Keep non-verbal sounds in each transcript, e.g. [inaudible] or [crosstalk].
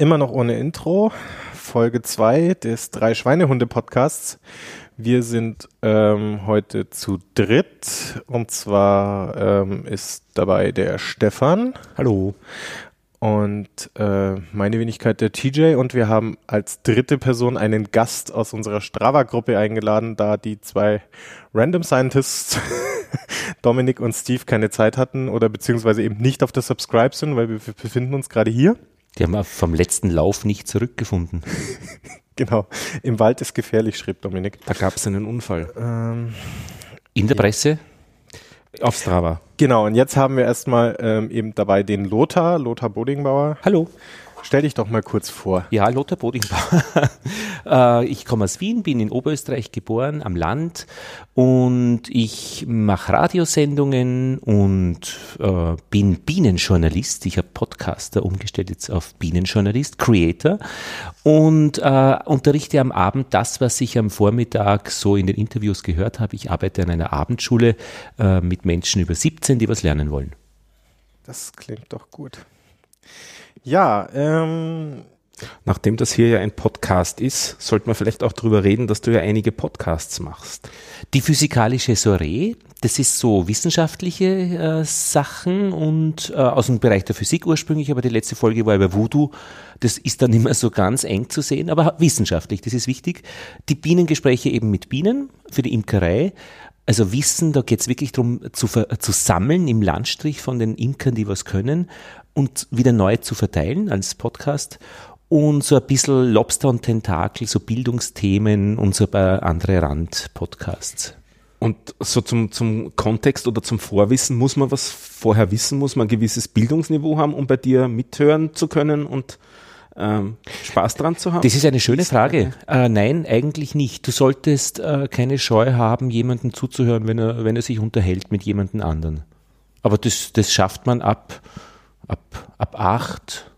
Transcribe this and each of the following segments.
Immer noch ohne Intro. Folge 2 des Drei Schweinehunde Podcasts. Wir sind ähm, heute zu dritt und zwar ähm, ist dabei der Stefan. Hallo. Und äh, meine Wenigkeit der TJ und wir haben als dritte Person einen Gast aus unserer Strava-Gruppe eingeladen, da die zwei Random Scientists, [laughs] Dominik und Steve, keine Zeit hatten oder beziehungsweise eben nicht auf der Subscribe sind, weil wir befinden uns gerade hier. Die haben vom letzten Lauf nicht zurückgefunden. [laughs] genau. Im Wald ist gefährlich, schrieb Dominik. Da gab es einen Unfall. Ähm, In der ja. Presse? Auf Strava. Genau, und jetzt haben wir erstmal ähm, eben dabei den Lothar, Lothar Bodingbauer. Hallo. Stell dich doch mal kurz vor. Ja, Lothar Bodingbauer. [laughs] Äh, ich komme aus Wien, bin in Oberösterreich geboren, am Land und ich mache Radiosendungen und äh, bin Bienenjournalist. Ich habe Podcaster umgestellt jetzt auf Bienenjournalist, Creator und äh, unterrichte am Abend das, was ich am Vormittag so in den Interviews gehört habe. Ich arbeite an einer Abendschule äh, mit Menschen über 17, die was lernen wollen. Das klingt doch gut. Ja, ähm, Nachdem das hier ja ein Podcast ist, sollte man vielleicht auch darüber reden, dass du ja einige Podcasts machst. Die physikalische Soiree, das ist so wissenschaftliche äh, Sachen und äh, aus dem Bereich der Physik ursprünglich, aber die letzte Folge war über Voodoo. Das ist dann [laughs] immer so ganz eng zu sehen, aber wissenschaftlich, das ist wichtig. Die Bienengespräche eben mit Bienen für die Imkerei. Also Wissen, da geht es wirklich darum, zu, zu sammeln im Landstrich von den Imkern, die was können und wieder neu zu verteilen als Podcast und so ein bisschen Lobster und Tentakel, so Bildungsthemen und so ein paar andere Randpodcasts. Und so zum, zum Kontext oder zum Vorwissen, muss man was vorher wissen, muss man ein gewisses Bildungsniveau haben, um bei dir mithören zu können und ähm, Spaß dran zu haben? Das ist eine schöne Frage. Äh, nein, eigentlich nicht. Du solltest äh, keine Scheu haben, jemandem zuzuhören, wenn er, wenn er sich unterhält mit jemandem anderen. Aber das, das schafft man ab, ab, ab acht,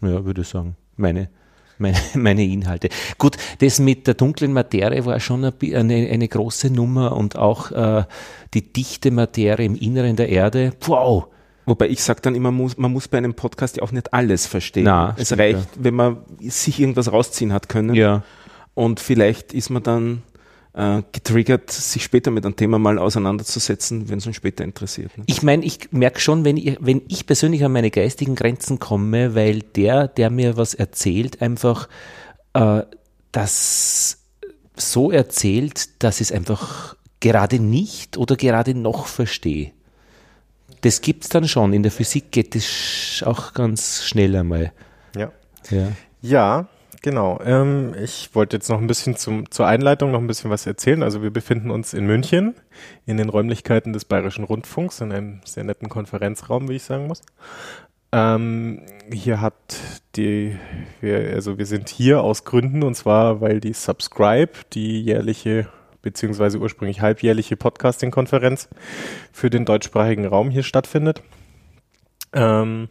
ja, würde ich sagen, meine, meine, [laughs] meine Inhalte. Gut, das mit der dunklen Materie war schon eine, eine, große Nummer und auch äh, die dichte Materie im Inneren der Erde. Wow! Wobei ich sage dann immer, man muss bei einem Podcast ja auch nicht alles verstehen. Na, es reicht, ja. wenn man sich irgendwas rausziehen hat können. Ja. Und vielleicht ist man dann äh, getriggert, sich später mit einem Thema mal auseinanderzusetzen, wenn es uns später interessiert. Ne? Ich meine, ich merke schon, wenn ich, wenn ich persönlich an meine geistigen Grenzen komme, weil der, der mir was erzählt, einfach äh, das so erzählt, dass es einfach gerade nicht oder gerade noch verstehe das gibt es dann schon. In der Physik geht das auch ganz schnell einmal. Ja. Ja, ja genau. Ähm, ich wollte jetzt noch ein bisschen zum, zur Einleitung noch ein bisschen was erzählen. Also wir befinden uns in München in den Räumlichkeiten des Bayerischen Rundfunks in einem sehr netten Konferenzraum, wie ich sagen muss. Ähm, hier hat die, wir, also wir sind hier aus Gründen und zwar, weil die Subscribe, die jährliche beziehungsweise ursprünglich halbjährliche Podcasting-Konferenz für den deutschsprachigen Raum hier stattfindet. Ähm,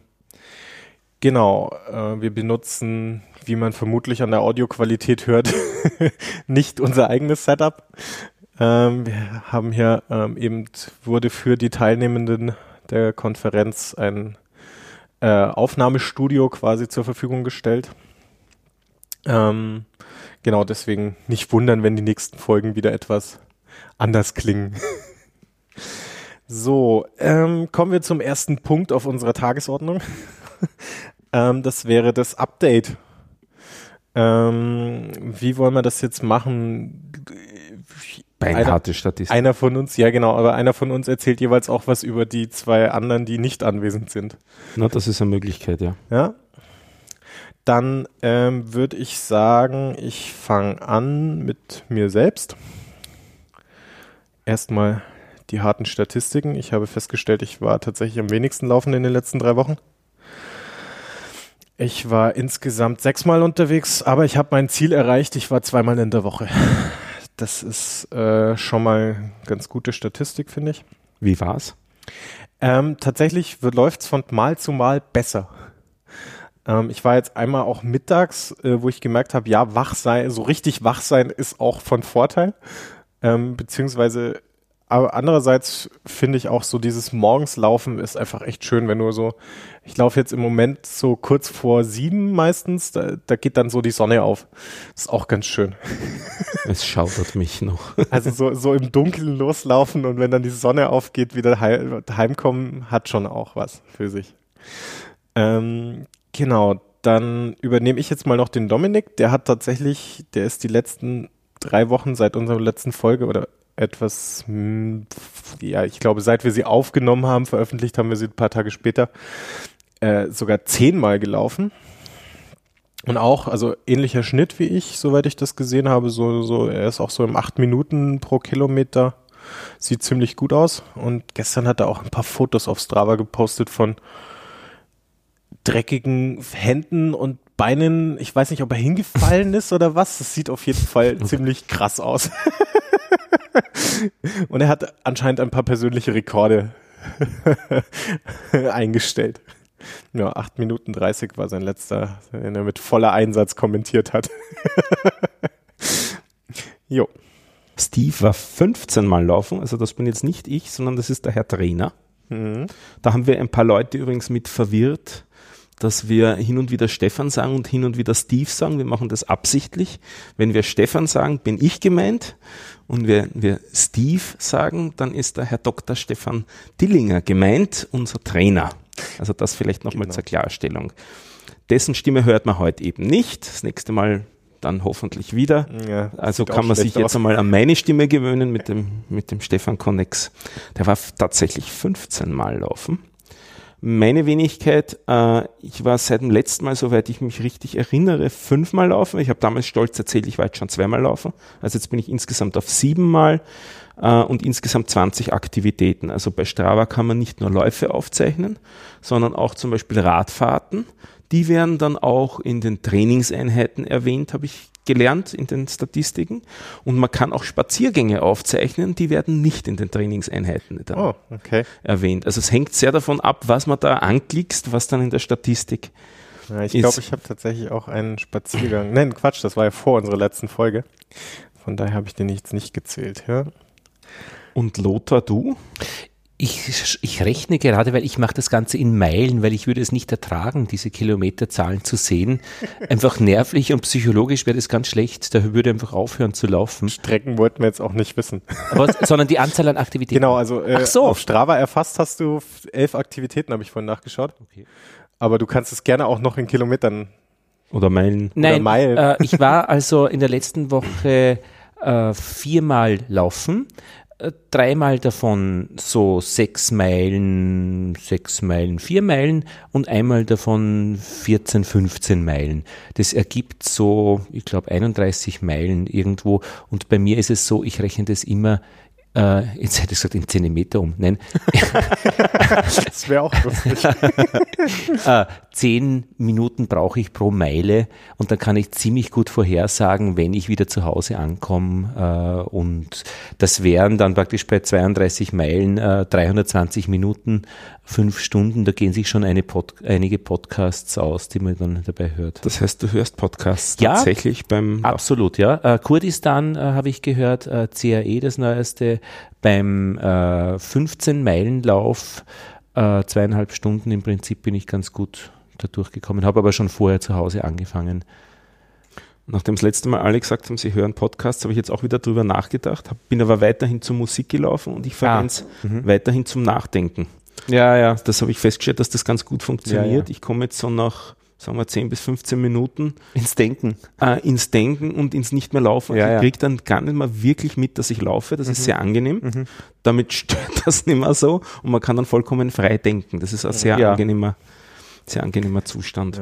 genau, äh, wir benutzen, wie man vermutlich an der Audioqualität hört, [laughs] nicht unser eigenes Setup. Ähm, wir haben hier ähm, eben, wurde für die Teilnehmenden der Konferenz ein äh, Aufnahmestudio quasi zur Verfügung gestellt. Ähm, Genau, deswegen nicht wundern, wenn die nächsten Folgen wieder etwas anders klingen. [laughs] so, ähm, kommen wir zum ersten Punkt auf unserer Tagesordnung. [laughs] ähm, das wäre das Update. Ähm, wie wollen wir das jetzt machen? Beinharte Statistik. Einer von uns, ja genau, aber einer von uns erzählt jeweils auch was über die zwei anderen, die nicht anwesend sind. Na, das ist eine Möglichkeit, ja. Ja, dann ähm, würde ich sagen, ich fange an mit mir selbst. Erstmal die harten Statistiken. Ich habe festgestellt, ich war tatsächlich am wenigsten laufen in den letzten drei Wochen. Ich war insgesamt sechsmal unterwegs, aber ich habe mein Ziel erreicht. Ich war zweimal in der Woche. Das ist äh, schon mal ganz gute Statistik, finde ich. Wie war's? Ähm, tatsächlich läuft es von Mal zu Mal besser. Ähm, ich war jetzt einmal auch mittags, äh, wo ich gemerkt habe, ja, wach sein, so richtig wach sein ist auch von Vorteil. Ähm, beziehungsweise aber andererseits finde ich auch so dieses Morgenslaufen ist einfach echt schön, wenn du so, ich laufe jetzt im Moment so kurz vor sieben meistens, da, da geht dann so die Sonne auf. ist auch ganz schön. [laughs] Es schaudert mich noch. Also so, so im Dunkeln loslaufen und wenn dann die Sonne aufgeht, wieder heimkommen, hat schon auch was für sich. Ähm, genau, dann übernehme ich jetzt mal noch den Dominik. Der hat tatsächlich, der ist die letzten drei Wochen seit unserer letzten Folge oder etwas, hm, ja, ich glaube, seit wir sie aufgenommen haben, veröffentlicht haben wir sie ein paar Tage später, äh, sogar zehnmal gelaufen. Und auch, also ähnlicher Schnitt wie ich, soweit ich das gesehen habe, so, so, er ist auch so im acht Minuten pro Kilometer. Sieht ziemlich gut aus. Und gestern hat er auch ein paar Fotos auf Strava gepostet von dreckigen Händen und Beinen. Ich weiß nicht, ob er hingefallen [laughs] ist oder was. Das sieht auf jeden Fall [laughs] ziemlich krass aus. [laughs] [laughs] Und er hat anscheinend ein paar persönliche Rekorde [laughs] eingestellt. Ja, 8 Minuten 30 war sein letzter, den er mit voller Einsatz kommentiert hat. [laughs] jo. Steve war 15 Mal laufen, also das bin jetzt nicht ich, sondern das ist der Herr Trainer. Mhm. Da haben wir ein paar Leute übrigens mit verwirrt dass wir hin und wieder Stefan sagen und hin und wieder Steve sagen. Wir machen das absichtlich. Wenn wir Stefan sagen, bin ich gemeint. Und wenn wir Steve sagen, dann ist der Herr Dr. Stefan Dillinger gemeint, unser Trainer. Also das vielleicht nochmal genau. zur Klarstellung. Dessen Stimme hört man heute eben nicht. Das nächste Mal dann hoffentlich wieder. Ja, also kann man sich jetzt einmal an meine Stimme gewöhnen mit dem, mit dem Stefan Connex. Der war tatsächlich 15 Mal laufen. Meine Wenigkeit, äh, ich war seit dem letzten Mal, soweit ich mich richtig erinnere, fünfmal laufen. Ich habe damals stolz erzählt, ich war jetzt schon zweimal laufen. Also jetzt bin ich insgesamt auf siebenmal äh, und insgesamt 20 Aktivitäten. Also bei Strava kann man nicht nur Läufe aufzeichnen, sondern auch zum Beispiel Radfahrten. Die werden dann auch in den Trainingseinheiten erwähnt, habe ich gelernt in den Statistiken. Und man kann auch Spaziergänge aufzeichnen, die werden nicht in den Trainingseinheiten oh, okay. erwähnt. Also es hängt sehr davon ab, was man da anklickst, was dann in der Statistik ja, ich glaube, ich habe tatsächlich auch einen Spaziergang. Nein, Quatsch, das war ja vor unserer letzten Folge. Von daher habe ich den jetzt nicht gezählt. Ja. Und Lothar, du? Ich, ich rechne gerade, weil ich mache das Ganze in Meilen, weil ich würde es nicht ertragen, diese Kilometerzahlen zu sehen. [laughs] Einfach nervlich und psychologisch wäre das ganz schlecht. Da würde einfach aufhören zu laufen. Strecken wollten wir jetzt auch nicht wissen. Aber, sondern die Anzahl an Aktivitäten. Genau, also äh, so. auf Strava erfasst hast du elf Aktivitäten, habe ich vorhin nachgeschaut. Okay. Aber du kannst es gerne auch noch in Kilometern oder Meilen. Nein, oder Meilen. Äh, ich war also in der letzten Woche äh, viermal laufen dreimal davon so sechs Meilen, sechs Meilen, vier Meilen und einmal davon 14, 15 Meilen. Das ergibt so, ich glaube, 31 Meilen irgendwo. Und bei mir ist es so, ich rechne das immer äh, jetzt hätte ich gesagt, in Zentimeter um. Nein. [laughs] das wäre auch lustig. [laughs] äh, zehn Minuten brauche ich pro Meile und dann kann ich ziemlich gut vorhersagen, wenn ich wieder zu Hause ankomme. Äh, und das wären dann praktisch bei 32 Meilen äh, 320 Minuten, fünf Stunden. Da gehen sich schon eine Pod einige Podcasts aus, die man dann dabei hört. Das heißt, du hörst Podcasts ja, tatsächlich beim. Absolut, ja. Äh, Kurdistan äh, habe ich gehört, äh, CAE, das neueste, beim äh, 15-Meilen-Lauf, äh, zweieinhalb Stunden im Prinzip bin ich ganz gut da durchgekommen, habe aber schon vorher zu Hause angefangen. Nachdem das letzte Mal alle gesagt haben, sie hören Podcasts, habe ich jetzt auch wieder drüber nachgedacht, hab, bin aber weiterhin zur Musik gelaufen und ich verwende es ah, mhm. weiterhin zum Nachdenken. Ja, ja. Das habe ich festgestellt, dass das ganz gut funktioniert. Ja, ja. Ich komme jetzt so nach sagen wir 10 bis 15 Minuten ins Denken. Äh, ins Denken und ins nicht mehr laufen. Ja, ich kriege dann gar nicht mehr wirklich mit, dass ich laufe. Das mhm. ist sehr angenehm. Mhm. Damit stört das nicht mehr so und man kann dann vollkommen frei denken. Das ist ein sehr angenehmer, sehr angenehmer Zustand.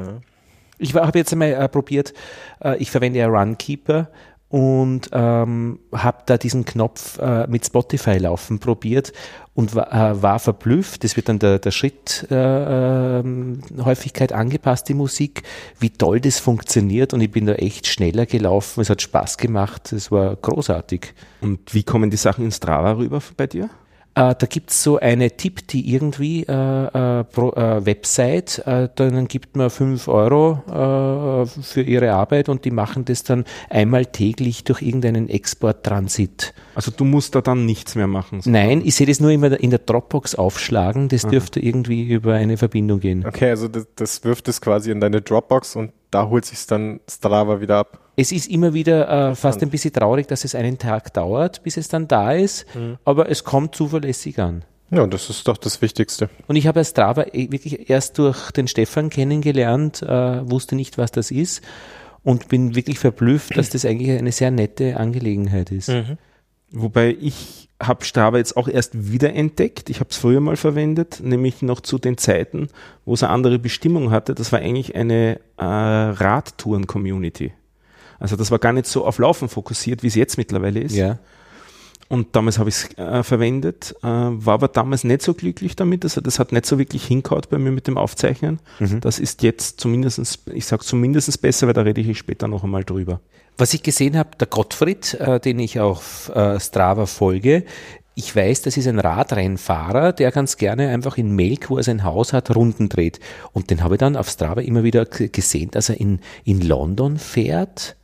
Ich habe jetzt einmal äh, probiert, äh, ich verwende ja Runkeeper und ähm, habe da diesen Knopf äh, mit Spotify laufen probiert und war, äh, war verblüfft. Das wird dann der, der Schritthäufigkeit äh, angepasst, die Musik, wie toll das funktioniert und ich bin da echt schneller gelaufen. Es hat Spaß gemacht, es war großartig. Und wie kommen die Sachen ins Strava rüber bei dir? Äh, da gibt es so eine Tipp, die irgendwie äh, äh, pro, äh, Website, äh, dann gibt man 5 Euro äh, für ihre Arbeit und die machen das dann einmal täglich durch irgendeinen Exporttransit. Also du musst da dann nichts mehr machen? So. Nein, ich sehe das nur immer in der Dropbox aufschlagen, das Aha. dürfte irgendwie über eine Verbindung gehen. Okay, also das, das wirft es quasi in deine Dropbox und da holt sich dann Strava wieder ab. Es ist immer wieder äh, fast ein bisschen traurig, dass es einen Tag dauert, bis es dann da ist, mhm. aber es kommt zuverlässig an. Ja, das ist doch das Wichtigste. Und ich habe ja Strava eh wirklich erst durch den Stefan kennengelernt, äh, wusste nicht, was das ist und bin wirklich verblüfft, dass das eigentlich eine sehr nette Angelegenheit ist. Mhm. Wobei ich habe Strava jetzt auch erst wieder entdeckt. Ich habe es früher mal verwendet, nämlich noch zu den Zeiten, wo es eine andere Bestimmung hatte. Das war eigentlich eine äh, Radtouren-Community. Also das war gar nicht so auf Laufen fokussiert, wie es jetzt mittlerweile ist. Ja. Und damals habe ich es äh, verwendet, äh, war aber damals nicht so glücklich damit. Also das hat nicht so wirklich hinkaut bei mir mit dem Aufzeichnen. Mhm. Das ist jetzt zumindestens, ich sage zumindest besser, weil da rede ich später noch einmal drüber. Was ich gesehen habe, der Gottfried, äh, den ich auf äh, Strava folge, ich weiß, das ist ein Radrennfahrer, der ganz gerne einfach in Melk, wo er sein Haus hat, Runden dreht. Und den habe ich dann auf Strava immer wieder gesehen, dass er in, in London fährt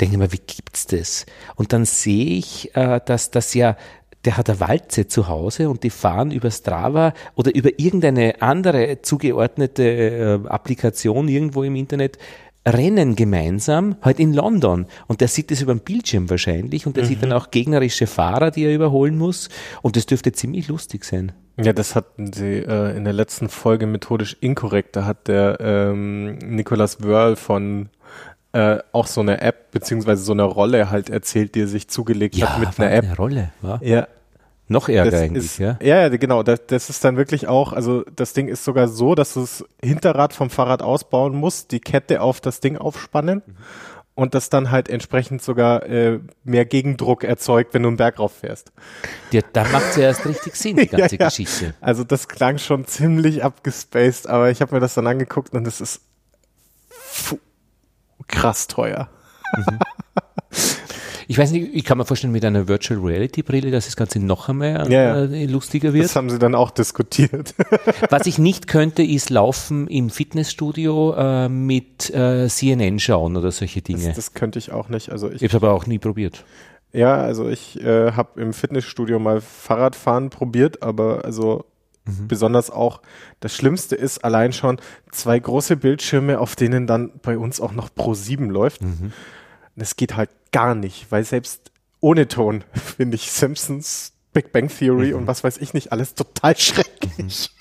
denke ich mir, wie gibt's das? Und dann sehe ich, äh, dass das ja der hat eine Walze zu Hause und die fahren über Strava oder über irgendeine andere zugeordnete äh, Applikation irgendwo im Internet Rennen gemeinsam, halt in London. Und der sieht das über den Bildschirm wahrscheinlich und der mhm. sieht dann mhm. auch gegnerische Fahrer, die er überholen muss. Und das dürfte ziemlich lustig sein. Ja, das hatten sie äh, in der letzten Folge methodisch inkorrekt. Da hat der ähm, Nicolas Wörl von äh, auch so eine App beziehungsweise so eine Rolle halt erzählt, die er sich zugelegt ja, hat mit einer App. Eine Rolle, wa? Ja. Noch ärger eigentlich, ist, ja? Ja, genau. Das, das ist dann wirklich auch, also das Ding ist sogar so, dass du das Hinterrad vom Fahrrad ausbauen musst, die Kette auf das Ding aufspannen mhm. und das dann halt entsprechend sogar äh, mehr Gegendruck erzeugt, wenn du einen Berg rauf fährst. Ja, da macht es ja erst richtig Sinn, die [laughs] ganze ja. Geschichte. Also das klang schon ziemlich abgespaced, aber ich habe mir das dann angeguckt und es ist krass teuer. Mhm. [laughs] Ich weiß nicht, ich kann mir vorstellen, mit einer Virtual Reality Brille, dass das Ganze noch einmal ja, äh, lustiger wird. Das haben sie dann auch diskutiert. [laughs] Was ich nicht könnte, ist laufen im Fitnessstudio äh, mit äh, CNN schauen oder solche Dinge. Das, das könnte ich auch nicht. Also ich, ich habe aber auch nie probiert. Ja, also ich äh, habe im Fitnessstudio mal Fahrradfahren probiert, aber also Mhm. Besonders auch, das Schlimmste ist allein schon zwei große Bildschirme, auf denen dann bei uns auch noch Pro 7 läuft. Mhm. Das geht halt gar nicht, weil selbst ohne Ton [laughs] finde ich Simpsons, Big Bang Theory mhm. und was weiß ich nicht, alles total schrecklich. [laughs]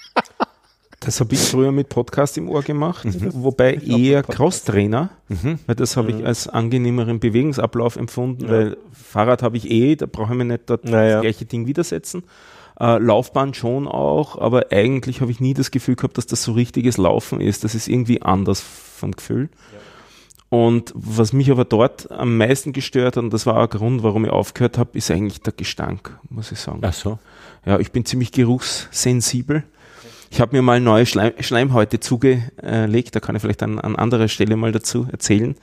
Das habe ich früher mit Podcast im Ohr gemacht, mhm. [laughs] wobei ich eher Crosstrainer, mhm. weil das habe ich mhm. als angenehmeren Bewegungsablauf empfunden, ja. weil Fahrrad habe ich eh, da brauche ich mir nicht dort naja. das gleiche Ding widersetzen. Äh, Laufbahn schon auch, aber eigentlich habe ich nie das Gefühl gehabt, dass das so richtiges Laufen ist. Das ist irgendwie anders vom Gefühl. Ja. Und was mich aber dort am meisten gestört hat, und das war auch ein Grund, warum ich aufgehört habe, ist eigentlich der Gestank, muss ich sagen. Ach so. Ja, ich bin ziemlich geruchssensibel. Ich habe mir mal neue Schleim Schleimhäute zugelegt, da kann ich vielleicht an, an anderer Stelle mal dazu erzählen.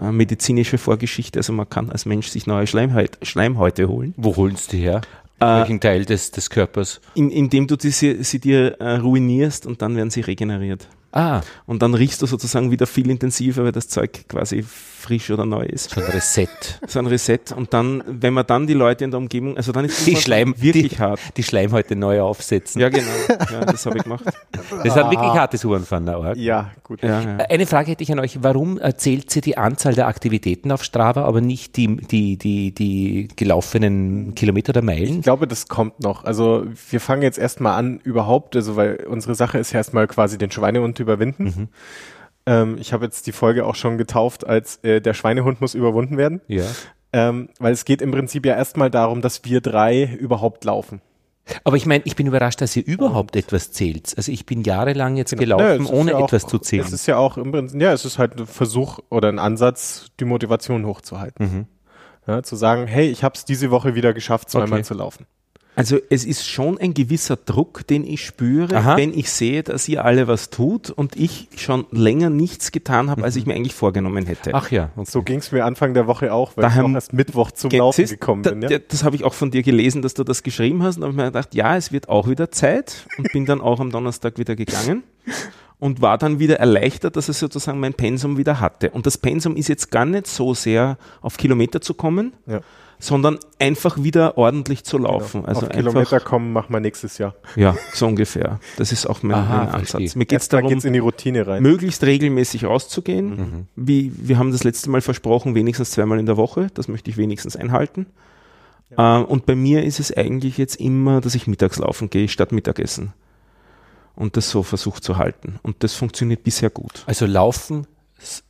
Äh, medizinische Vorgeschichte, also man kann als Mensch sich neue Schleimhäute, Schleimhäute holen. Wo holst du die her? Äh, Welchen Teil des, des Körpers? In, indem du sie, sie dir äh, ruinierst und dann werden sie regeneriert. Ah. Und dann riechst du sozusagen wieder viel intensiver, weil das Zeug quasi frisch oder neu ist. So ein Reset. So ein Reset. Und dann, wenn man dann die Leute in der Umgebung, also dann ist die Schleim, wirklich die, hart. Die Schleimhäute neu aufsetzen. Ja, genau. Ja, das habe ich gemacht. Das ist ein wirklich hartes Uhrenfahren. Ja, gut. Ja, ja. Eine Frage hätte ich an euch. Warum erzählt sie die Anzahl der Aktivitäten auf Strava, aber nicht die, die, die, die gelaufenen Kilometer oder Meilen? Ich glaube, das kommt noch. Also wir fangen jetzt erstmal an überhaupt, also weil unsere Sache ist ja erstmal quasi den Schweinehund überwinden. Mhm. Ähm, ich habe jetzt die Folge auch schon getauft als äh, der Schweinehund muss überwunden werden. Ja. Ähm, weil es geht im Prinzip ja erstmal darum, dass wir drei überhaupt laufen. Aber ich meine, ich bin überrascht, dass ihr überhaupt und etwas zählt. Also ich bin jahrelang jetzt genau. gelaufen, ja, ohne ja etwas zu zählen. Es ist ja auch im Prinzip, ja, es ist halt ein Versuch oder ein Ansatz, die Motivation hochzuhalten. Mhm. Ja, zu sagen, hey, ich habe es diese Woche wieder geschafft, zweimal okay. zu laufen. Also es ist schon ein gewisser Druck, den ich spüre, Aha. wenn ich sehe, dass ihr alle was tut und ich schon länger nichts getan habe, als ich mir eigentlich vorgenommen hätte. Ach ja. Okay. So ging es mir Anfang der Woche auch, weil Daheim, ich auch erst Mittwoch zum Laufen gekommen bin. Ja? Das habe ich auch von dir gelesen, dass du das geschrieben hast und habe mir gedacht, ja, es wird auch wieder Zeit und bin dann auch am Donnerstag wieder gegangen [laughs] und war dann wieder erleichtert, dass ich sozusagen mein Pensum wieder hatte. Und das Pensum ist jetzt gar nicht so sehr auf Kilometer zu kommen, ja sondern einfach wieder ordentlich zu laufen. Genau. Also Auf Kilometer kommen machen wir nächstes Jahr. Ja, so ungefähr. Das ist auch mein, Aha, mein Ansatz. Mir geht es darum, in die Routine rein. möglichst regelmäßig rauszugehen. Mhm. Wie wir haben das letzte Mal versprochen, wenigstens zweimal in der Woche. Das möchte ich wenigstens einhalten. Ja. Äh, und bei mir ist es eigentlich jetzt immer, dass ich mittags laufen gehe statt Mittagessen. Und das so versucht zu halten. Und das funktioniert bisher gut. Also laufen,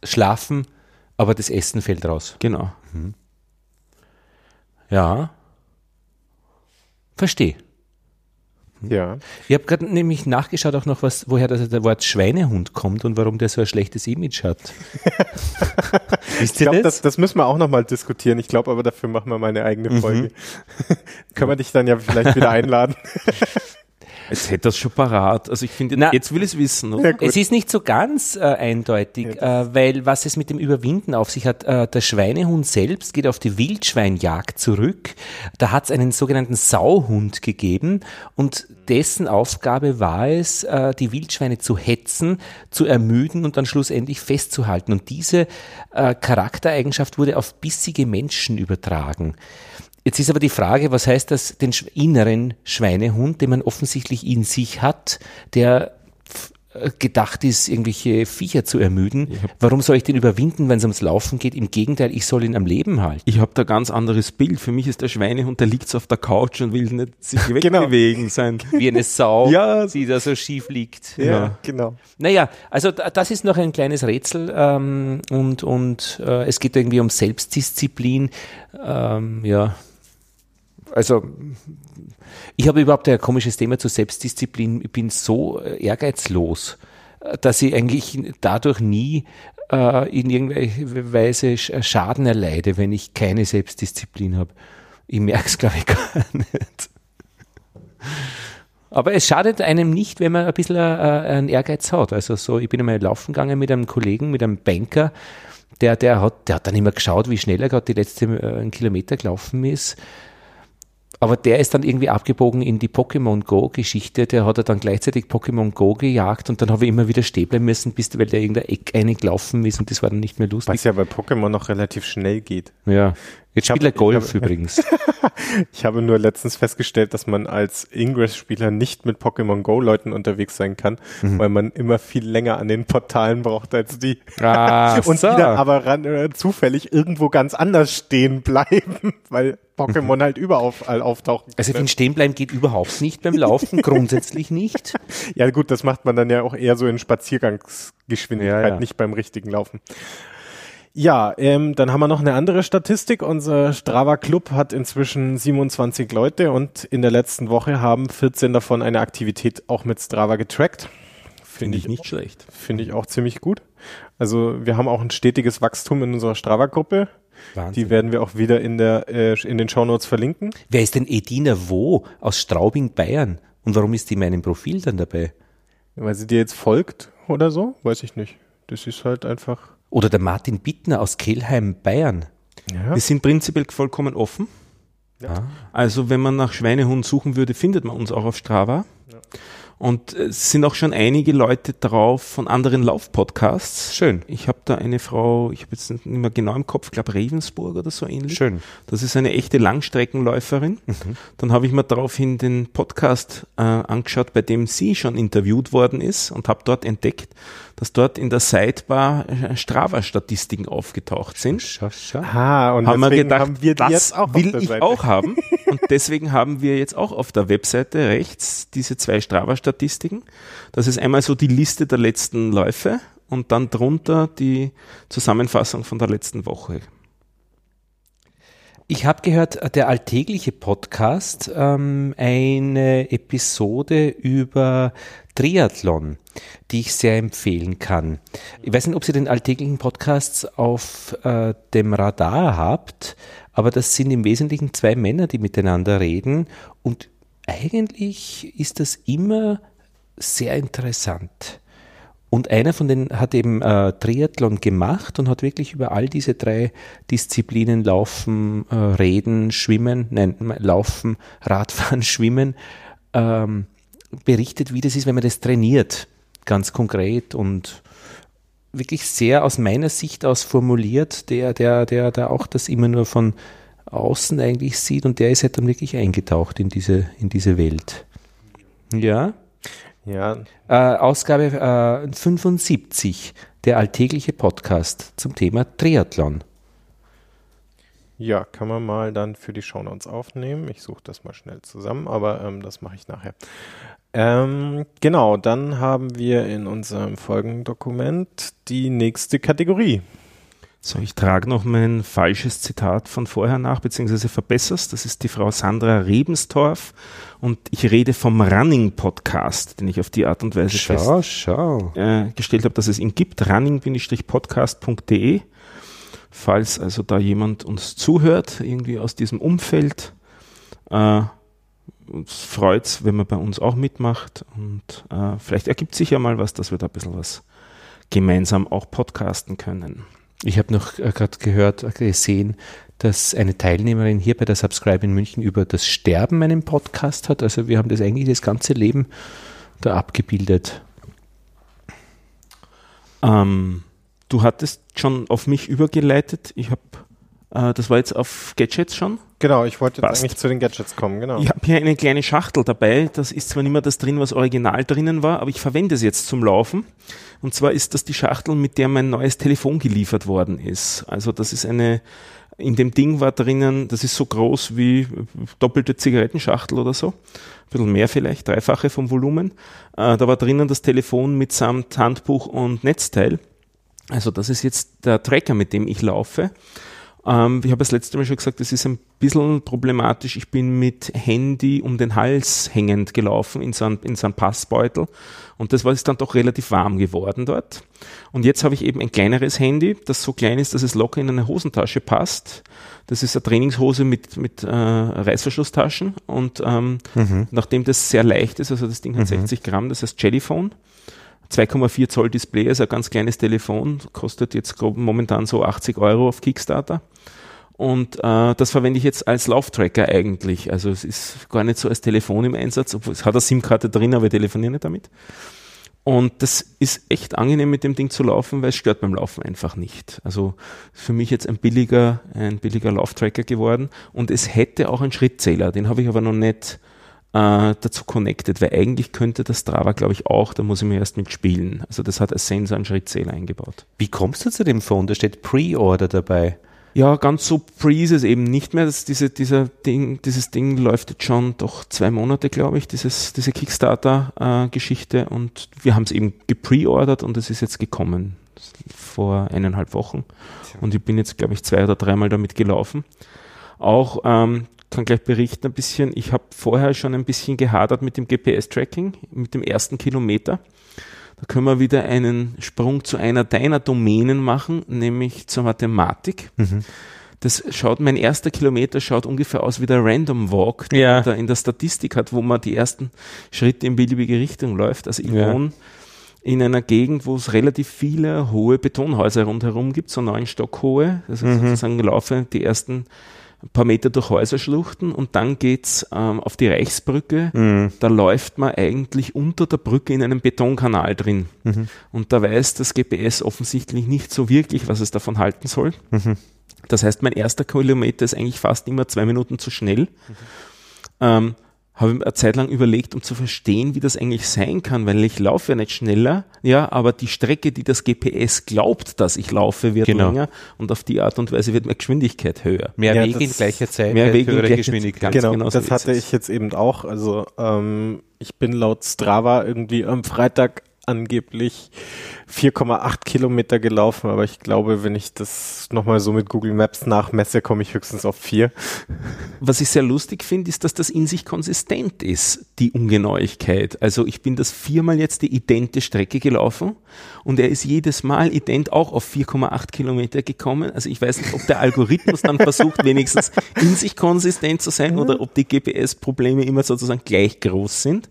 schlafen, aber das Essen fällt raus. Genau. Mhm. Ja. Verstehe. Ja. Ich habe gerade nämlich nachgeschaut auch noch, was, woher das, der Wort Schweinehund kommt und warum der so ein schlechtes Image hat. [laughs] ich glaube, das? das? müssen wir auch nochmal diskutieren. Ich glaube aber, dafür machen wir mal eine eigene mhm. Folge. Mhm. [laughs] Können wir dich dann ja vielleicht wieder [laughs] einladen. Jetzt hätte das schon parat. Also ich finde, jetzt will ich es wissen. Ja, es ist nicht so ganz äh, eindeutig, ja, äh, weil was es mit dem Überwinden auf sich hat, äh, der Schweinehund selbst geht auf die Wildschweinjagd zurück. Da hat es einen sogenannten Sauhund gegeben und dessen Aufgabe war es, äh, die Wildschweine zu hetzen, zu ermüden und dann schlussendlich festzuhalten. Und diese äh, Charaktereigenschaft wurde auf bissige Menschen übertragen. Jetzt ist aber die Frage, was heißt das, den inneren Schweinehund, den man offensichtlich in sich hat, der äh, gedacht ist, irgendwelche Viecher zu ermüden. Warum soll ich den überwinden, wenn es ums Laufen geht? Im Gegenteil, ich soll ihn am Leben halten. Ich habe da ganz anderes Bild. Für mich ist der Schweinehund, der liegt auf der Couch und will nicht sich [laughs] genau. wegbewegen genau. sein. Wie eine Sau, ja. die da so schief liegt. Ja, ja, genau. Naja, also das ist noch ein kleines Rätsel ähm, und, und äh, es geht irgendwie um Selbstdisziplin. Ähm, ja, also ich habe überhaupt ein komisches Thema zur Selbstdisziplin. Ich bin so äh, ehrgeizlos, äh, dass ich eigentlich dadurch nie äh, in irgendeiner Weise Schaden erleide, wenn ich keine Selbstdisziplin habe. Ich merke es, glaube ich, [laughs] gar nicht. Aber es schadet einem nicht, wenn man ein bisschen äh, einen Ehrgeiz hat. Also so, ich bin einmal laufen gegangen mit einem Kollegen, mit einem Banker, der, der hat, der hat dann immer geschaut, wie schnell er gerade die letzte äh, Kilometer gelaufen ist. Aber der ist dann irgendwie abgebogen in die Pokémon Go-Geschichte. Der hat er dann gleichzeitig Pokémon Go gejagt und dann habe ich immer wieder stehen bleiben müssen, bis weil der irgendein Eck eingelaufen ist und das war dann nicht mehr lustig. Was ja bei Pokémon noch relativ schnell geht. Ja. Jetzt spielt er Golf hab, übrigens. [laughs] ich habe nur letztens festgestellt, dass man als Ingress-Spieler nicht mit Pokémon Go-Leuten unterwegs sein kann, mhm. weil man immer viel länger an den Portalen braucht als die. Ah, [laughs] und so. wieder aber ran, äh, zufällig irgendwo ganz anders stehen bleiben, [laughs] weil Pokémon mhm. halt überall auftauchen. Also den Stehenbleiben geht überhaupt nicht beim Laufen, [laughs] grundsätzlich nicht. Ja gut, das macht man dann ja auch eher so in Spaziergangsgeschwindigkeit, ja, ja. nicht beim richtigen Laufen. Ja, ähm, dann haben wir noch eine andere Statistik. Unser Strava Club hat inzwischen 27 Leute und in der letzten Woche haben 14 davon eine Aktivität auch mit Strava getrackt. Finde ich nicht schlecht. Finde ich auch ziemlich gut. Also wir haben auch ein stetiges Wachstum in unserer Strava-Gruppe. Die werden wir auch wieder in, der, äh, in den Shownotes verlinken. Wer ist denn Edina Wo aus Straubing, Bayern? Und warum ist die in meinem Profil dann dabei? Weil sie dir jetzt folgt oder so? Weiß ich nicht. Das ist halt einfach oder der Martin Bittner aus Kelheim, Bayern. Ja. Wir sind prinzipiell vollkommen offen. Ja. Also wenn man nach Schweinehund suchen würde, findet man uns auch auf Strava. Ja. Und es sind auch schon einige Leute drauf von anderen Laufpodcasts. Schön. Ich habe da eine Frau, ich habe jetzt nicht mehr genau im Kopf, glaube Regensburg oder so ähnlich. Schön. Das ist eine echte Langstreckenläuferin. Mhm. Dann habe ich mir daraufhin den Podcast äh, angeschaut, bei dem sie schon interviewt worden ist und habe dort entdeckt, dass dort in der Sidebar äh, Strava-Statistiken aufgetaucht sind. Schau, schau. Ah, und haben wir gedacht, haben wir das will ich Seite. auch haben. [laughs] Und deswegen haben wir jetzt auch auf der Webseite rechts diese zwei Strava-Statistiken. Das ist einmal so die Liste der letzten Läufe und dann drunter die Zusammenfassung von der letzten Woche. Ich habe gehört, der alltägliche Podcast, ähm, eine Episode über Triathlon, die ich sehr empfehlen kann. Ich weiß nicht, ob Sie den alltäglichen Podcasts auf äh, dem Radar habt, aber das sind im Wesentlichen zwei Männer, die miteinander reden und eigentlich ist das immer sehr interessant. Und einer von denen hat eben äh, Triathlon gemacht und hat wirklich über all diese drei Disziplinen Laufen, äh, Reden, Schwimmen, nein, Laufen, Radfahren, [laughs] Schwimmen ähm, berichtet, wie das ist, wenn man das trainiert, ganz konkret und wirklich sehr aus meiner Sicht aus formuliert, der, der, der, der auch das immer nur von außen eigentlich sieht und der ist halt dann wirklich eingetaucht in diese, in diese Welt. Ja. Ja. Äh, Ausgabe äh, 75, der alltägliche Podcast zum Thema Triathlon. Ja, kann man mal dann für die Shownotes aufnehmen. Ich suche das mal schnell zusammen, aber ähm, das mache ich nachher. Ähm, genau, dann haben wir in unserem Folgendokument die nächste Kategorie. So, ich trage noch mein falsches Zitat von vorher nach, beziehungsweise verbesser's. Das ist die Frau Sandra Rebenstorf und ich rede vom Running Podcast, den ich auf die Art und Weise schau, fest, schau. Äh, gestellt habe, dass es ihn gibt. running-podcast.de. Falls also da jemand uns zuhört, irgendwie aus diesem Umfeld, äh, uns freut's, wenn man bei uns auch mitmacht und äh, vielleicht ergibt sich ja mal was, dass wir da ein bisschen was gemeinsam auch podcasten können. Ich habe noch äh, gerade gehört, äh, gesehen, dass eine Teilnehmerin hier bei der Subscribe in München über das Sterben einen Podcast hat. Also wir haben das eigentlich das ganze Leben da abgebildet. Ähm, du hattest schon auf mich übergeleitet. Ich habe, äh, das war jetzt auf Gadgets schon. Genau, ich wollte jetzt Passt. eigentlich zu den Gadgets kommen, genau. Ich habe hier eine kleine Schachtel dabei. Das ist zwar nicht mehr das drin, was original drinnen war, aber ich verwende es jetzt zum Laufen. Und zwar ist das die Schachtel, mit der mein neues Telefon geliefert worden ist. Also das ist eine, in dem Ding war drinnen, das ist so groß wie doppelte Zigarettenschachtel oder so. Ein bisschen mehr vielleicht, dreifache vom Volumen. Äh, da war drinnen das Telefon mitsamt Handbuch und Netzteil. Also das ist jetzt der Tracker, mit dem ich laufe. Ähm, ich habe das letzte Mal schon gesagt, das ist ein bisschen problematisch. Ich bin mit Handy um den Hals hängend gelaufen in so einem, in so Passbeutel und das war ist dann doch relativ warm geworden dort. Und jetzt habe ich eben ein kleineres Handy, das so klein ist, dass es locker in eine Hosentasche passt. Das ist eine Trainingshose mit, mit äh, Reißverschlusstaschen und ähm, mhm. nachdem das sehr leicht ist, also das Ding hat mhm. 60 Gramm, das heißt Jellyphone. 2,4 Zoll Display, also ein ganz kleines Telefon, kostet jetzt momentan so 80 Euro auf Kickstarter. Und äh, das verwende ich jetzt als Lauftracker eigentlich. Also es ist gar nicht so als Telefon im Einsatz, obwohl es hat eine SIM-Karte drin, aber ich telefoniere nicht damit. Und das ist echt angenehm mit dem Ding zu laufen, weil es stört beim Laufen einfach nicht. Also für mich jetzt ein billiger, ein billiger Lauftracker geworden. Und es hätte auch einen Schrittzähler, den habe ich aber noch nicht äh, dazu connected, weil eigentlich könnte das Strava, glaube ich, auch, da muss ich mir erst mitspielen. Also das hat als Sensor einen Schrittzähler eingebaut. Wie kommst du zu dem Phone? Da steht Pre-Order dabei. Ja, ganz so pre ist es eben nicht mehr. Das, diese, dieser Ding, dieses Ding läuft jetzt schon doch zwei Monate, glaube ich, dieses, diese Kickstarter-Geschichte. Äh, und wir haben es eben gepreordert und es ist jetzt gekommen vor eineinhalb Wochen. Und ich bin jetzt, glaube ich, zwei oder dreimal damit gelaufen. Auch ähm, kann gleich berichten ein bisschen. Ich habe vorher schon ein bisschen gehadert mit dem GPS-Tracking, mit dem ersten Kilometer. Da können wir wieder einen Sprung zu einer deiner Domänen machen, nämlich zur Mathematik. Mhm. Das schaut, mein erster Kilometer schaut ungefähr aus wie der Random Walk, den ja. man in der Statistik hat, wo man die ersten Schritte in beliebige Richtung läuft. Also ich ja. wohne in einer Gegend, wo es relativ viele hohe Betonhäuser rundherum gibt, so neun Stockhohe. Also mhm. sozusagen laufe die ersten ein paar Meter durch Häuserschluchten und dann geht's ähm, auf die Reichsbrücke. Mhm. Da läuft man eigentlich unter der Brücke in einem Betonkanal drin. Mhm. Und da weiß das GPS offensichtlich nicht so wirklich, was es davon halten soll. Mhm. Das heißt, mein erster Kilometer ist eigentlich fast immer zwei Minuten zu schnell. Ähm, habe ich eine Zeit lang überlegt, um zu verstehen, wie das eigentlich sein kann, weil ich laufe ja nicht schneller, ja, aber die Strecke, die das GPS glaubt, dass ich laufe, wird genau. länger und auf die Art und Weise wird meine Geschwindigkeit höher. Mehr ja, Weg in gleicher Zeit, mehr Weg in gleicher Geschwindigkeit. Genau, genau das so hatte ich jetzt eben auch. Also ähm, ich bin laut Strava irgendwie am Freitag angeblich 4,8 Kilometer gelaufen, aber ich glaube, wenn ich das nochmal so mit Google Maps nachmesse, komme ich höchstens auf vier. Was ich sehr lustig finde, ist, dass das in sich konsistent ist, die Ungenauigkeit. Also ich bin das viermal jetzt die idente Strecke gelaufen und er ist jedes Mal ident auch auf 4,8 Kilometer gekommen. Also ich weiß nicht, ob der Algorithmus dann versucht, wenigstens in sich konsistent zu sein oder ob die GPS-Probleme immer sozusagen gleich groß sind.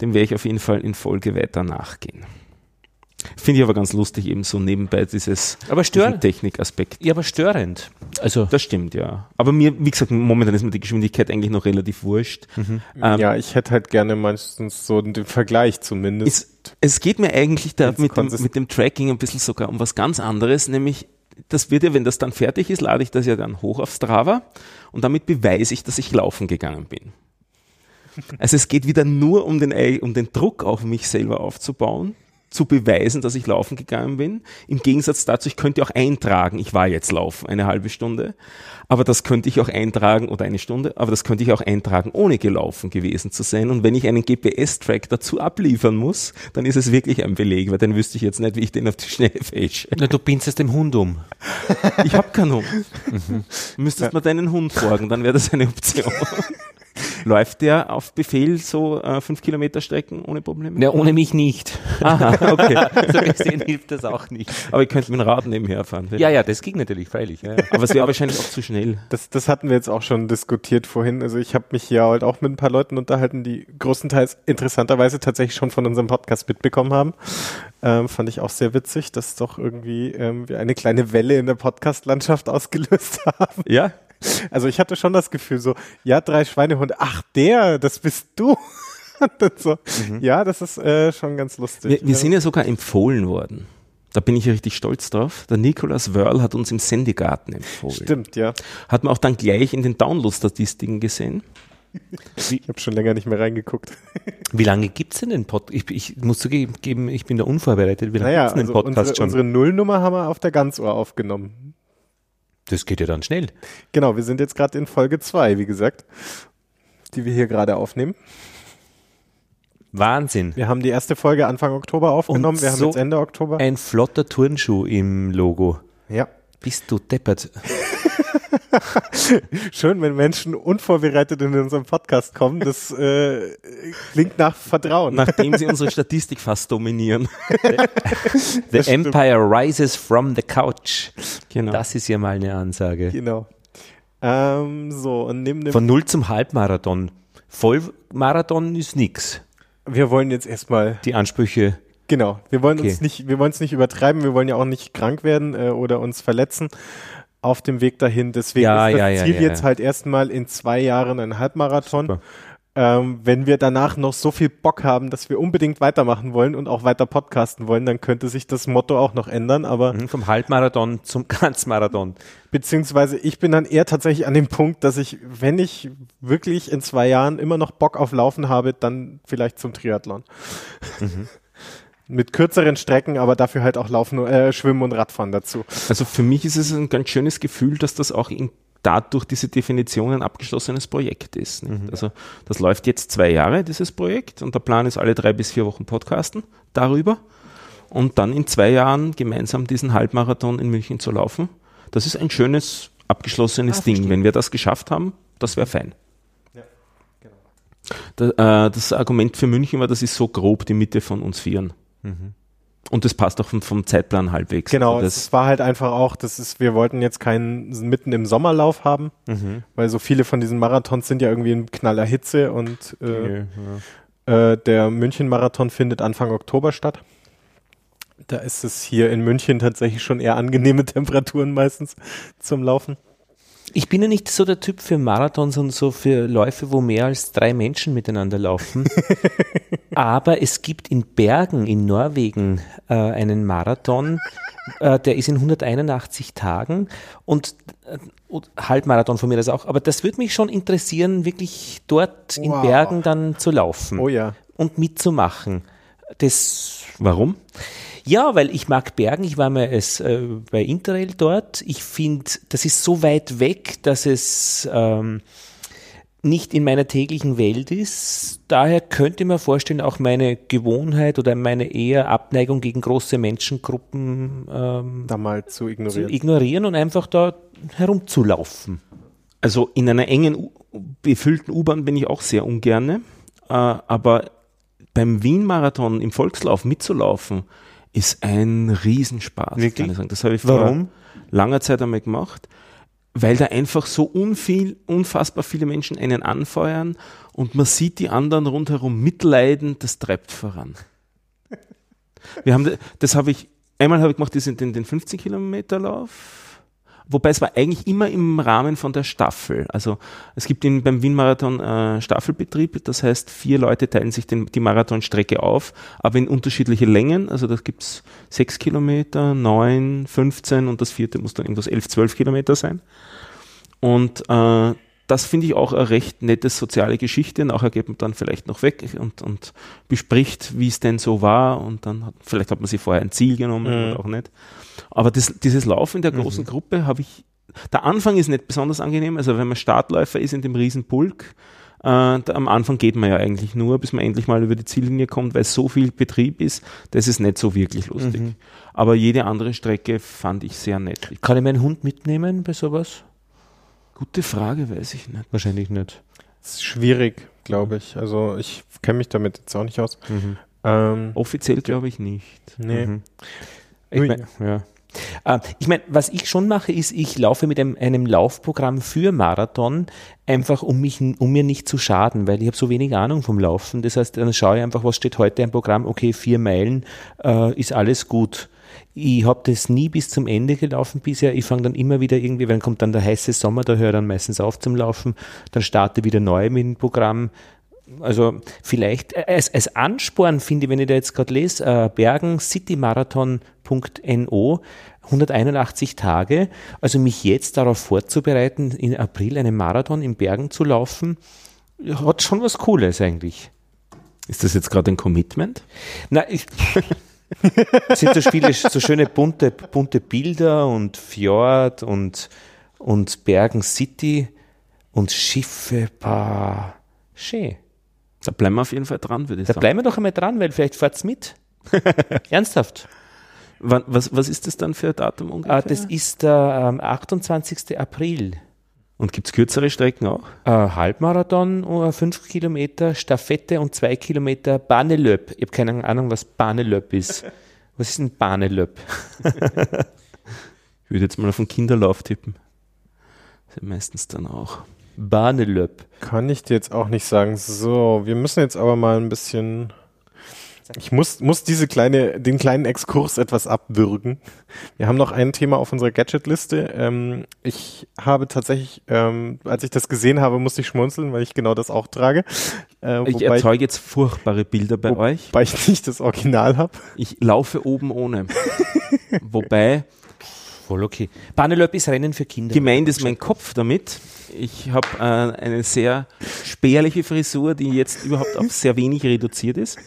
Dem werde ich auf jeden Fall in Folge weiter nachgehen. Finde ich aber ganz lustig, eben so nebenbei dieses aber störend. Technikaspekt. Ja, aber störend. Also das stimmt, ja. Aber mir, wie gesagt, momentan ist mir die Geschwindigkeit eigentlich noch relativ wurscht. Mhm. Ähm, ja, ich hätte halt gerne meistens so den Vergleich zumindest. Es, es geht mir eigentlich da mit dem, mit dem Tracking ein bisschen sogar um was ganz anderes, nämlich das wird ja, wenn das dann fertig ist, lade ich das ja dann hoch auf Strava und damit beweise ich, dass ich laufen gegangen bin. Also es geht wieder nur um den, um den Druck auf mich selber aufzubauen, zu beweisen, dass ich laufen gegangen bin. Im Gegensatz dazu, ich könnte auch eintragen, ich war jetzt laufen, eine halbe Stunde. Aber das könnte ich auch eintragen, oder eine Stunde, aber das könnte ich auch eintragen, ohne gelaufen gewesen zu sein. Und wenn ich einen GPS-Track dazu abliefern muss, dann ist es wirklich ein Beleg, weil dann wüsste ich jetzt nicht, wie ich den auf die Schnelle fälsche. Na, du pinselst dem Hund um. Ich habe keinen Hund. Mhm. Müsstest ja. mal deinen Hund folgen, dann wäre das eine Option. [laughs] [laughs] Läuft der auf Befehl so äh, fünf Kilometer Strecken ohne Probleme? Ja, ohne mich nicht. Aha, okay. [laughs] so gesehen hilft das auch nicht. Aber ihr könnt mit dem Rad nebenher fahren. Ja, ja, das ging natürlich, freilich. Ja, ja. Aber es wäre wahrscheinlich auch zu schnell. Das, das hatten wir jetzt auch schon diskutiert vorhin. Also ich habe mich hier halt auch mit ein paar Leuten unterhalten, die größtenteils interessanterweise tatsächlich schon von unserem Podcast mitbekommen haben. Ähm, fand ich auch sehr witzig, dass doch irgendwie ähm, wir eine kleine Welle in der Podcast-Landschaft ausgelöst [laughs] haben. Ja, also ich hatte schon das Gefühl so, ja, drei Schweinehunde, ach der, das bist du. [laughs] so, mhm. Ja, das ist äh, schon ganz lustig. Wir, wir sind ja sogar empfohlen worden. Da bin ich ja richtig stolz drauf. Der Nikolaus Wörl hat uns im Sendegarten empfohlen. Stimmt, ja. Hat man auch dann gleich in den Download-Statistiken gesehen. Wie, ich habe schon länger nicht mehr reingeguckt. Wie lange gibt es denn den Podcast? Ich, ich, muss zugeben, ich bin da unvorbereitet. Wie lange naja, gibt's denn den also Podcast unsere, schon? Unsere Nullnummer haben wir auf der Ganzuhr aufgenommen. Das geht ja dann schnell. Genau, wir sind jetzt gerade in Folge 2, wie gesagt, die wir hier gerade aufnehmen. Wahnsinn. Wir haben die erste Folge Anfang Oktober aufgenommen, Und wir haben so jetzt Ende Oktober. Ein flotter Turnschuh im Logo. Ja. Bist du deppert. [laughs] [laughs] Schön, wenn Menschen unvorbereitet in unseren Podcast kommen. Das äh, klingt nach Vertrauen. Nachdem sie unsere Statistik fast dominieren. [laughs] the Empire rises from the couch. Genau. Das ist ja mal eine Ansage. Genau. Ähm, so, und neben dem Von Null zum Halbmarathon. Vollmarathon ist nix. Wir wollen jetzt erstmal die Ansprüche Genau, wir wollen okay. uns nicht, wir wollen es nicht übertreiben, wir wollen ja auch nicht krank werden äh, oder uns verletzen auf dem Weg dahin. Deswegen ja, ist das ja, Ziel ja, jetzt halt erstmal in zwei Jahren ein Halbmarathon. Ähm, wenn wir danach noch so viel Bock haben, dass wir unbedingt weitermachen wollen und auch weiter podcasten wollen, dann könnte sich das Motto auch noch ändern. Aber mhm, vom Halbmarathon zum [laughs] Ganzmarathon. Beziehungsweise ich bin dann eher tatsächlich an dem Punkt, dass ich, wenn ich wirklich in zwei Jahren immer noch Bock auf Laufen habe, dann vielleicht zum Triathlon. Mhm. Mit kürzeren Strecken, aber dafür halt auch Laufen, äh, Schwimmen und Radfahren dazu. Also für mich ist es ein ganz schönes Gefühl, dass das auch in dadurch diese Definition ein abgeschlossenes Projekt ist. Mhm. Also das läuft jetzt zwei Jahre, dieses Projekt, und der Plan ist alle drei bis vier Wochen Podcasten darüber und dann in zwei Jahren gemeinsam diesen Halbmarathon in München zu laufen. Das ist ein schönes, abgeschlossenes ah, Ding. Wenn wir das geschafft haben, das wäre fein. Ja, genau. Äh, das Argument für München war, das ist so grob die Mitte von uns Vieren. Mhm. Und das passt auch vom, vom Zeitplan halbwegs. Genau, das war halt einfach auch, das ist, wir wollten jetzt keinen mitten im Sommerlauf haben, mhm. weil so viele von diesen Marathons sind ja irgendwie in knaller Hitze und äh, okay, ja. äh, der München-Marathon findet Anfang Oktober statt. Da ist es hier in München tatsächlich schon eher angenehme [laughs] Temperaturen meistens zum Laufen. Ich bin ja nicht so der Typ für Marathons und so für Läufe, wo mehr als drei Menschen miteinander laufen. [laughs] Aber es gibt in Bergen in Norwegen äh, einen Marathon, äh, der ist in 181 Tagen und äh, Halbmarathon von mir das auch. Aber das würde mich schon interessieren, wirklich dort wow. in Bergen dann zu laufen. Oh ja. Und mitzumachen. Das, warum? Ja, weil ich mag Bergen. Ich war mal als, äh, bei Interrail dort. Ich finde, das ist so weit weg, dass es ähm, nicht in meiner täglichen Welt ist. Daher könnte ich mir vorstellen, auch meine Gewohnheit oder meine eher Abneigung gegen große Menschengruppen ähm, da mal zu ignorieren. zu ignorieren und einfach da herumzulaufen. Also in einer engen, befüllten U-Bahn bin ich auch sehr ungerne, äh, aber beim Wien-Marathon im Volkslauf mitzulaufen, ist ein Riesenspaß. Wirklich? Das habe ich vor langer Zeit einmal gemacht weil da einfach so unviel, unfassbar viele Menschen einen anfeuern und man sieht die anderen rundherum mitleiden, das treibt voran. Wir haben, das habe ich, einmal habe ich gemacht, das den, den 15 Kilometer Lauf Wobei es war eigentlich immer im Rahmen von der Staffel. Also es gibt in, beim Wien-Marathon äh, Staffelbetrieb, das heißt, vier Leute teilen sich den, die Marathonstrecke auf, aber in unterschiedliche Längen. Also da gibt's sechs Kilometer, neun, 15 und das vierte muss dann irgendwas elf, zwölf Kilometer sein. Und äh, das finde ich auch eine recht nette soziale Geschichte. Nachher geht man dann vielleicht noch weg und, und bespricht, wie es denn so war. Und dann hat, vielleicht hat man sich vorher ein Ziel genommen mhm. oder auch nicht. Aber das, dieses Laufen in der großen mhm. Gruppe habe ich, der Anfang ist nicht besonders angenehm. Also wenn man Startläufer ist in dem Riesenpulk, äh, am Anfang geht man ja eigentlich nur, bis man endlich mal über die Ziellinie kommt, weil so viel Betrieb ist, das ist nicht so wirklich lustig. Mhm. Aber jede andere Strecke fand ich sehr nett. Kann ich meinen Hund mitnehmen bei sowas? Gute Frage, weiß ich nicht. Wahrscheinlich nicht. Das ist schwierig, glaube ich. Also ich kenne mich damit jetzt auch nicht aus. Mhm. Ähm, Offiziell glaube ich nicht. Nee. Mhm. Ich mein, ja. Äh, ich meine, was ich schon mache, ist, ich laufe mit einem, einem Laufprogramm für Marathon, einfach um mich, um mir nicht zu schaden, weil ich habe so wenig Ahnung vom Laufen. Das heißt, dann schaue ich einfach, was steht heute im Programm, okay, vier Meilen, äh, ist alles gut. Ich habe das nie bis zum Ende gelaufen bisher. Ich fange dann immer wieder irgendwie, wenn kommt dann der heiße Sommer, da höre ich dann meistens auf zum Laufen, dann starte wieder neu mit dem Programm. Also vielleicht äh, als, als Ansporn finde ich, wenn ich da jetzt gerade lese, äh, Bergen citymarathon.no 181 Tage, also mich jetzt darauf vorzubereiten, in April einen Marathon in Bergen zu laufen, hat schon was Cooles eigentlich. Ist das jetzt gerade ein Commitment? Na, ich, es sind so viele, so schöne bunte, bunte Bilder und Fjord und, und Bergen City und Schiffe, bah, schön. Da bleiben wir auf jeden Fall dran, würde ich da sagen. Da bleiben wir doch einmal dran, weil vielleicht fahrt's mit. [laughs] Ernsthaft. Wann, was, was ist das dann für ein Datum ungefähr? Ah, das ist der ähm, 28. April. Und gibt es kürzere Strecken auch? Äh, Halbmarathon, 5 Kilometer, Staffette und 2 Kilometer Bahnelöp. Ich habe keine Ahnung, was Bahnelöp ist. [laughs] Was ist ein Bahnelöp? ich würde jetzt mal auf den Kinderlauf tippen. Das ist meistens dann auch. Bahnelöp. Kann ich dir jetzt auch nicht sagen. So, wir müssen jetzt aber mal ein bisschen ich muss, muss diese kleine, den kleinen Exkurs etwas abwürgen. Wir haben noch ein Thema auf unserer Gadget-Liste. Ähm, ich habe tatsächlich, ähm, als ich das gesehen habe, musste ich schmunzeln, weil ich genau das auch trage. Äh, ich erzeuge jetzt furchtbare Bilder bei euch. Weil ich nicht das Original habe. Ich laufe oben ohne. [laughs] wobei Voll okay. Bahnelöp ist Rennen für Kinder. Gemeint ist mein Kopf damit. Ich habe äh, eine sehr spärliche Frisur, die jetzt überhaupt auf sehr wenig reduziert ist.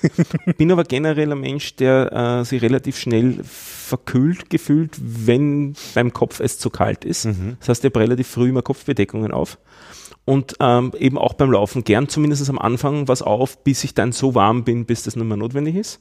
Bin aber generell ein Mensch, der äh, sich relativ schnell verkühlt gefühlt, wenn beim Kopf es zu kalt ist. Mhm. Das heißt, ich habe relativ früh immer Kopfbedeckungen auf und ähm, eben auch beim Laufen gern zumindest am Anfang was auf, bis ich dann so warm bin, bis das nicht mehr notwendig ist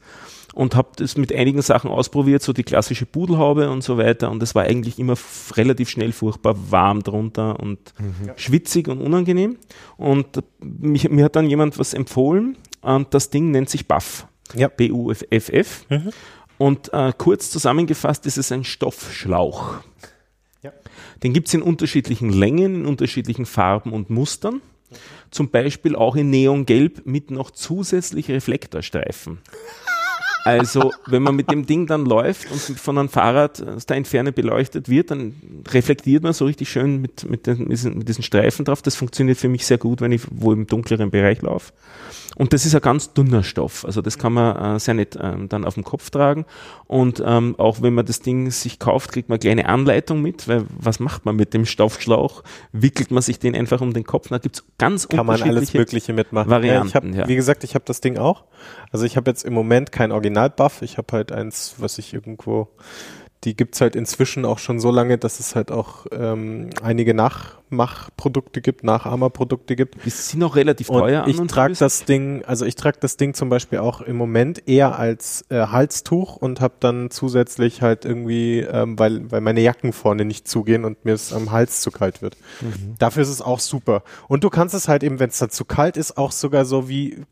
und habe das mit einigen Sachen ausprobiert, so die klassische Pudelhaube und so weiter. Und es war eigentlich immer relativ schnell furchtbar warm drunter und mhm. schwitzig und unangenehm. Und mich, mir hat dann jemand was empfohlen und das Ding nennt sich Buff. Ja. B-U-F-F. Mhm. Und äh, kurz zusammengefasst ist es ein Stoffschlauch. Ja. Den gibt es in unterschiedlichen Längen, in unterschiedlichen Farben und Mustern. Zum Beispiel auch in Neongelb mit noch zusätzlich Reflektorstreifen. Also, wenn man mit dem Ding dann läuft und von einem Fahrrad aus der Entferne beleuchtet wird, dann reflektiert man so richtig schön mit, mit, den, mit diesen Streifen drauf. Das funktioniert für mich sehr gut, wenn ich wo im dunkleren Bereich laufe. Und das ist ein ganz dünner Stoff. Also das kann man äh, sehr nett ähm, dann auf dem Kopf tragen. Und ähm, auch wenn man das Ding sich kauft, kriegt man eine kleine Anleitung mit, weil was macht man mit dem Stoffschlauch? Wickelt man sich den einfach um den Kopf? Da gibt's ganz kann unterschiedliche man alles Mögliche mitmachen. Varianten. Ja, ich hab, ja. Wie gesagt, ich habe das Ding auch. Also ich habe jetzt im Moment kein Original-Buff. Ich habe halt eins, was ich irgendwo die gibt's halt inzwischen auch schon so lange, dass es halt auch ähm, einige Nachmachprodukte gibt, Nachahmerprodukte gibt. Die sind auch relativ teuer und Ich trage das Ding, also ich trage das Ding zum Beispiel auch im Moment eher als äh, Halstuch und habe dann zusätzlich halt irgendwie, ähm, weil, weil meine Jacken vorne nicht zugehen und mir es am Hals zu kalt wird. Mhm. Dafür ist es auch super. Und du kannst es halt eben, wenn es dann zu kalt ist, auch sogar so wie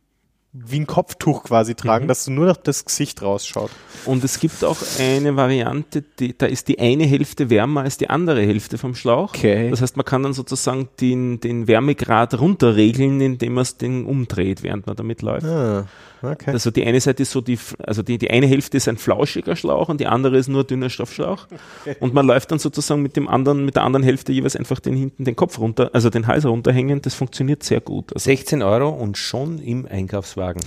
wie ein Kopftuch quasi tragen, mhm. dass du nur noch das Gesicht rausschaut. Und es gibt auch eine Variante, die, da ist die eine Hälfte wärmer als die andere Hälfte vom Schlauch. Okay. Das heißt, man kann dann sozusagen den, den Wärmegrad runterregeln, indem man es den umdreht, während man damit läuft. Ah. Okay. Also die eine Seite ist so die, also die, die eine Hälfte ist ein flauschiger Schlauch und die andere ist nur dünner Stoffschlauch. Okay. Und man läuft dann sozusagen mit dem anderen, mit der anderen Hälfte jeweils einfach den hinten den Kopf runter, also den Hals runterhängen. Das funktioniert sehr gut. Also 16 Euro und schon im Einkaufswagen.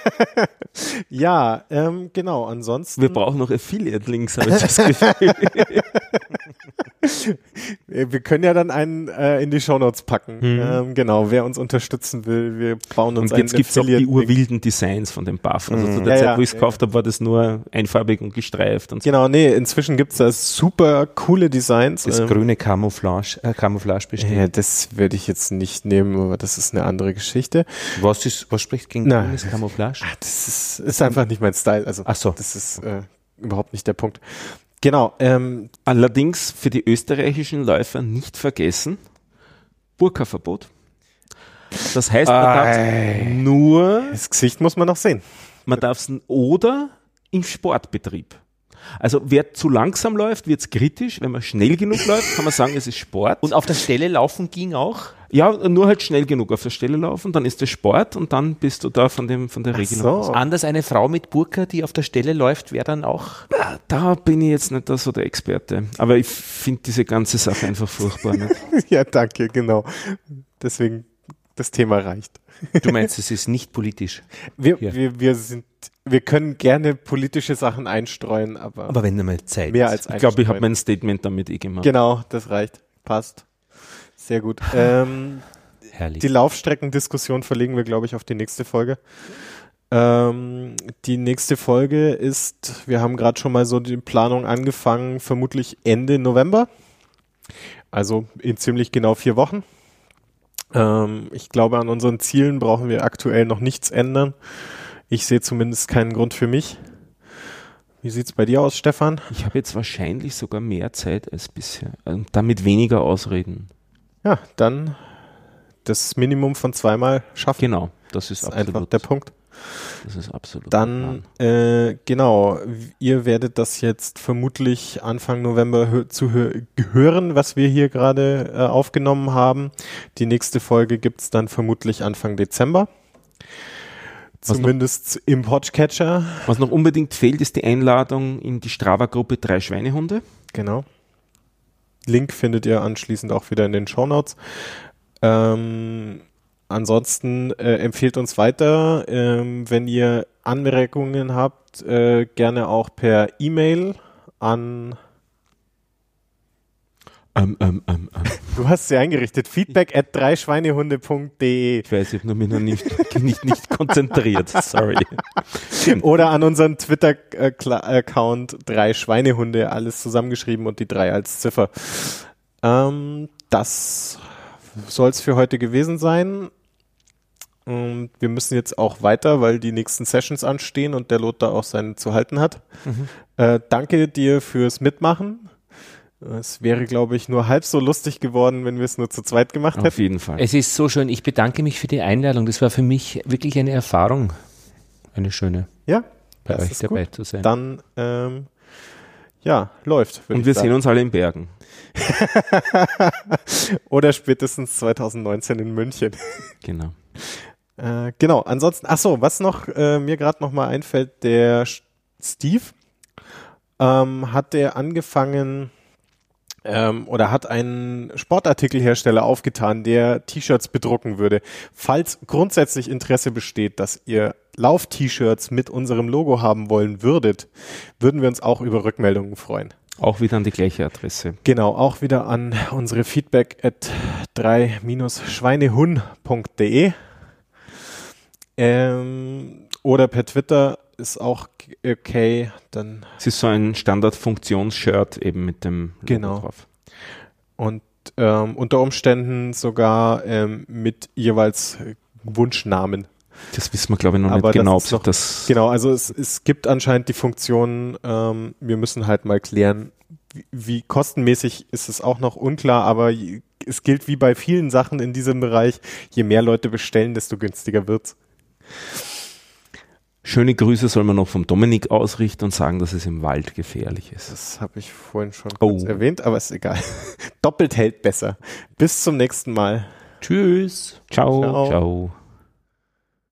[laughs] ja, ähm, genau. Ansonsten. Wir brauchen noch Affiliate-Links, habe ich das Gefühl. [laughs] wir können ja dann einen äh, in die Shownotes packen. Mhm. Ähm, genau, wer uns unterstützen will, wir bauen uns Und jetzt gibt es auch die urwilden Designs von dem Buff. Also mhm. zu der ja, Zeit, wo ich es ja, gekauft ja. habe, war das nur einfarbig und gestreift. Und so. Genau, nee, inzwischen gibt es da super coole Designs. Das ähm, grüne Camouflage, äh, Camouflage besteht. Ja, das würde ich jetzt nicht nehmen, aber das ist eine andere Geschichte. Was, ist, was spricht gegen Na, grünes Camouflage? Ach, das ist, ist einfach nicht mein Style. Also, Ach so. das ist äh, überhaupt nicht der Punkt. Genau. Ähm, Allerdings für die österreichischen Läufer nicht vergessen, Burka-Verbot. Das heißt, man darf nur. Das Gesicht muss man noch sehen. Man darf es oder im Sportbetrieb. Also wer zu langsam läuft, wird es kritisch. Wenn man schnell genug läuft, kann man sagen, es ist Sport. Und auf der Stelle laufen ging auch? Ja, nur halt schnell genug auf der Stelle laufen, dann ist es Sport und dann bist du da von, dem, von der Regelung. So. Anders eine Frau mit Burka, die auf der Stelle läuft, wäre dann auch. Ja, da bin ich jetzt nicht so der Experte. Aber ich finde diese ganze Sache einfach furchtbar. [laughs] ja, danke, genau. Deswegen, das Thema reicht. Du meinst, es ist nicht politisch? Wir, wir, wir sind wir können gerne politische Sachen einstreuen, aber. Aber wenn du mal Zeit Mehr als Ich glaube, ich habe mein Statement damit eh gemacht. Genau, das reicht. Passt. Sehr gut. Ähm, Herrlich. Die Laufstreckendiskussion verlegen wir, glaube ich, auf die nächste Folge. Ähm, die nächste Folge ist, wir haben gerade schon mal so die Planung angefangen, vermutlich Ende November. Also in ziemlich genau vier Wochen. Ähm, ich glaube, an unseren Zielen brauchen wir aktuell noch nichts ändern. Ich sehe zumindest keinen Grund für mich. Wie sieht's bei dir aus, Stefan? Ich habe jetzt wahrscheinlich sogar mehr Zeit als bisher und damit weniger Ausreden. Ja, dann das Minimum von zweimal schaffen. Genau, das ist, das ist einfach der Punkt. Das ist absolut. Dann, äh, genau, ihr werdet das jetzt vermutlich Anfang November zu hören, was wir hier gerade äh, aufgenommen haben. Die nächste Folge gibt's dann vermutlich Anfang Dezember. Zumindest noch, im Podcatcher. Was noch unbedingt fehlt, ist die Einladung in die Strava-Gruppe Drei Schweinehunde. Genau. Link findet ihr anschließend auch wieder in den Shownotes. Ähm, ansonsten äh, empfehlt uns weiter. Ähm, wenn ihr Anmerkungen habt, äh, gerne auch per E-Mail an ähm, ähm, ähm, ähm. Du hast sie eingerichtet. Feedback at dreischweinehunde.de. Ich weiß, ich habe mich noch nicht, nicht, nicht konzentriert. [laughs] Sorry. Oder an unseren Twitter-Account drei Schweinehunde, alles zusammengeschrieben und die drei als Ziffer. Ähm, das soll es für heute gewesen sein. Und wir müssen jetzt auch weiter, weil die nächsten Sessions anstehen und der Lothar auch seinen zu halten hat. Mhm. Äh, danke dir fürs Mitmachen. Es wäre, glaube ich, nur halb so lustig geworden, wenn wir es nur zu zweit gemacht hätten. Auf jeden Fall. Es ist so schön. Ich bedanke mich für die Einladung. Das war für mich wirklich eine Erfahrung. Eine schöne. Ja. Bei euch dabei gut. zu sein. Dann, ähm, ja, läuft. Und wir sagen. sehen uns alle in Bergen. [laughs] Oder spätestens 2019 in München. [laughs] Genau. Äh, genau. Ansonsten, ach so, was noch äh, mir gerade noch mal einfällt, der Steve ähm, hat der angefangen ähm, oder hat einen Sportartikelhersteller aufgetan, der T-Shirts bedrucken würde. Falls grundsätzlich Interesse besteht, dass ihr Lauf-T-Shirts mit unserem Logo haben wollen würdet, würden wir uns auch über Rückmeldungen freuen. Auch wieder an die gleiche Adresse. Genau, auch wieder an unsere feedback at 3-schweinehun.de ähm, oder per Twitter ist auch okay. Dann es ist so ein Standard-Funktions-Shirt eben mit dem Logo genau. drauf. Und ähm, unter Umständen sogar ähm, mit jeweils Wunschnamen. Das wissen wir, glaube ich, noch Aber nicht genau, ob noch, das. Genau, also es, es gibt anscheinend die Funktion, ähm, wir müssen halt mal klären, wie, wie kostenmäßig ist es auch noch unklar, aber es gilt wie bei vielen Sachen in diesem Bereich, je mehr Leute bestellen, desto günstiger wird's. Schöne Grüße soll man noch vom Dominik ausrichten und sagen, dass es im Wald gefährlich ist. Das habe ich vorhin schon kurz oh. erwähnt, aber ist egal. [laughs] Doppelt hält besser. Bis zum nächsten Mal. Tschüss. Ciao. Ciao. Ciao.